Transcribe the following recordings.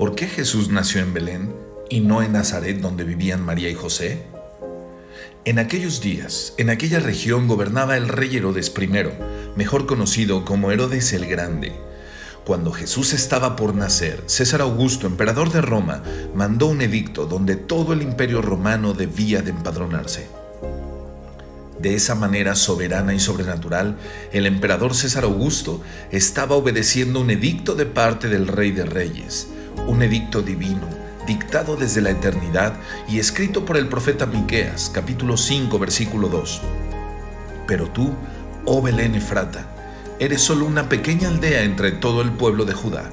¿Por qué Jesús nació en Belén y no en Nazaret donde vivían María y José? En aquellos días, en aquella región gobernaba el rey Herodes I, mejor conocido como Herodes el Grande. Cuando Jesús estaba por nacer, César Augusto, emperador de Roma, mandó un edicto donde todo el imperio romano debía de empadronarse. De esa manera soberana y sobrenatural, el emperador César Augusto estaba obedeciendo un edicto de parte del Rey de Reyes, un edicto divino, dictado desde la eternidad y escrito por el profeta Miqueas, capítulo 5, versículo 2. Pero tú, oh Belén Efrata, eres solo una pequeña aldea entre todo el pueblo de Judá.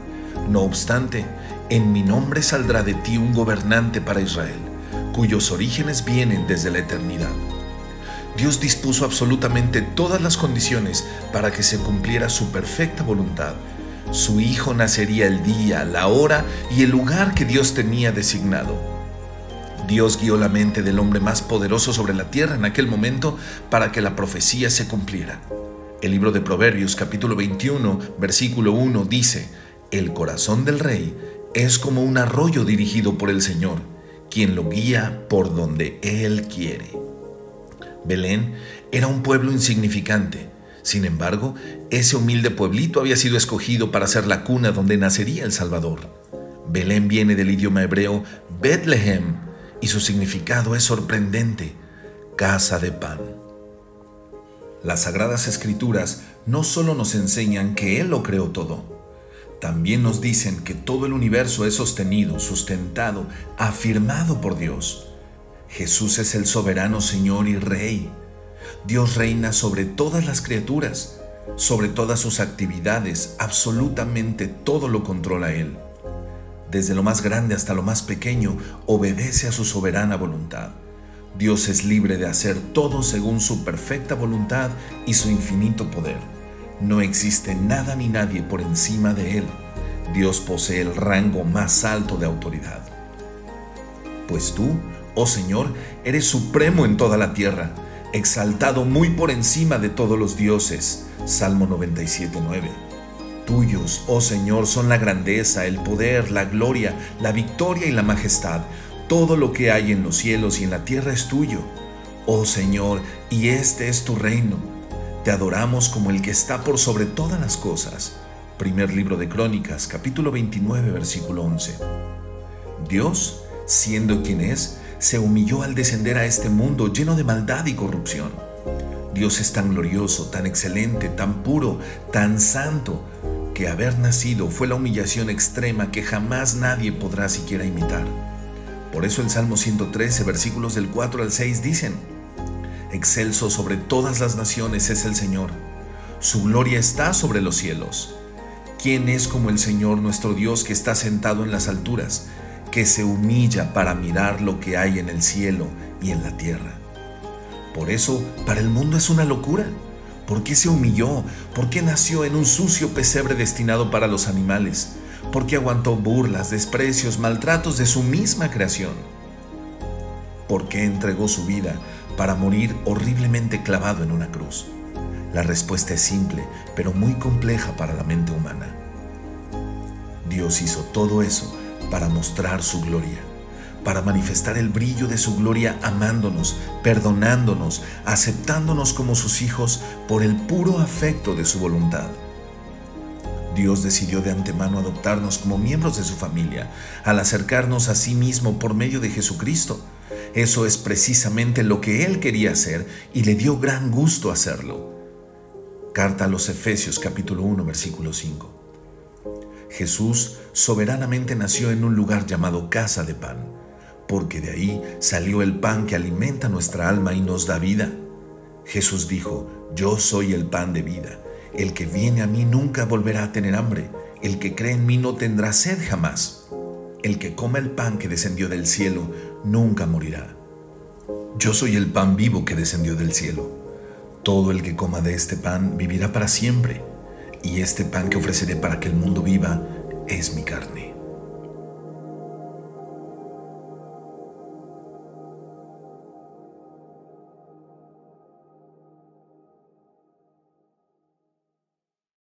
No obstante, en mi nombre saldrá de ti un gobernante para Israel, cuyos orígenes vienen desde la eternidad. Dios dispuso absolutamente todas las condiciones para que se cumpliera su perfecta voluntad su hijo nacería el día, la hora y el lugar que Dios tenía designado. Dios guió la mente del hombre más poderoso sobre la tierra en aquel momento para que la profecía se cumpliera. El libro de Proverbios capítulo 21 versículo 1 dice, El corazón del rey es como un arroyo dirigido por el Señor, quien lo guía por donde Él quiere. Belén era un pueblo insignificante, sin embargo, ese humilde pueblito había sido escogido para ser la cuna donde nacería el Salvador. Belén viene del idioma hebreo Bethlehem y su significado es sorprendente, casa de pan. Las sagradas escrituras no solo nos enseñan que Él lo creó todo, también nos dicen que todo el universo es sostenido, sustentado, afirmado por Dios. Jesús es el soberano Señor y Rey. Dios reina sobre todas las criaturas, sobre todas sus actividades, absolutamente todo lo controla Él. Desde lo más grande hasta lo más pequeño, obedece a su soberana voluntad. Dios es libre de hacer todo según su perfecta voluntad y su infinito poder. No existe nada ni nadie por encima de Él. Dios posee el rango más alto de autoridad. Pues tú, oh Señor, eres supremo en toda la tierra exaltado muy por encima de todos los dioses. Salmo 97.9. Tuyos, oh Señor, son la grandeza, el poder, la gloria, la victoria y la majestad. Todo lo que hay en los cielos y en la tierra es tuyo. Oh Señor, y este es tu reino. Te adoramos como el que está por sobre todas las cosas. Primer libro de Crónicas, capítulo 29, versículo 11. Dios, siendo quien es, se humilló al descender a este mundo lleno de maldad y corrupción. Dios es tan glorioso, tan excelente, tan puro, tan santo, que haber nacido fue la humillación extrema que jamás nadie podrá siquiera imitar. Por eso el Salmo 113, versículos del 4 al 6 dicen, Excelso sobre todas las naciones es el Señor, su gloria está sobre los cielos. ¿Quién es como el Señor nuestro Dios que está sentado en las alturas? que se humilla para mirar lo que hay en el cielo y en la tierra. Por eso, para el mundo es una locura. ¿Por qué se humilló? ¿Por qué nació en un sucio pesebre destinado para los animales? ¿Por qué aguantó burlas, desprecios, maltratos de su misma creación? ¿Por qué entregó su vida para morir horriblemente clavado en una cruz? La respuesta es simple, pero muy compleja para la mente humana. Dios hizo todo eso para mostrar su gloria, para manifestar el brillo de su gloria amándonos, perdonándonos, aceptándonos como sus hijos por el puro afecto de su voluntad. Dios decidió de antemano adoptarnos como miembros de su familia al acercarnos a sí mismo por medio de Jesucristo. Eso es precisamente lo que Él quería hacer y le dio gran gusto hacerlo. Carta a los Efesios capítulo 1 versículo 5. Jesús soberanamente nació en un lugar llamado casa de pan, porque de ahí salió el pan que alimenta nuestra alma y nos da vida. Jesús dijo, yo soy el pan de vida. El que viene a mí nunca volverá a tener hambre. El que cree en mí no tendrá sed jamás. El que coma el pan que descendió del cielo nunca morirá. Yo soy el pan vivo que descendió del cielo. Todo el que coma de este pan vivirá para siempre y este pan que ofreceré para que el mundo viva es mi carne.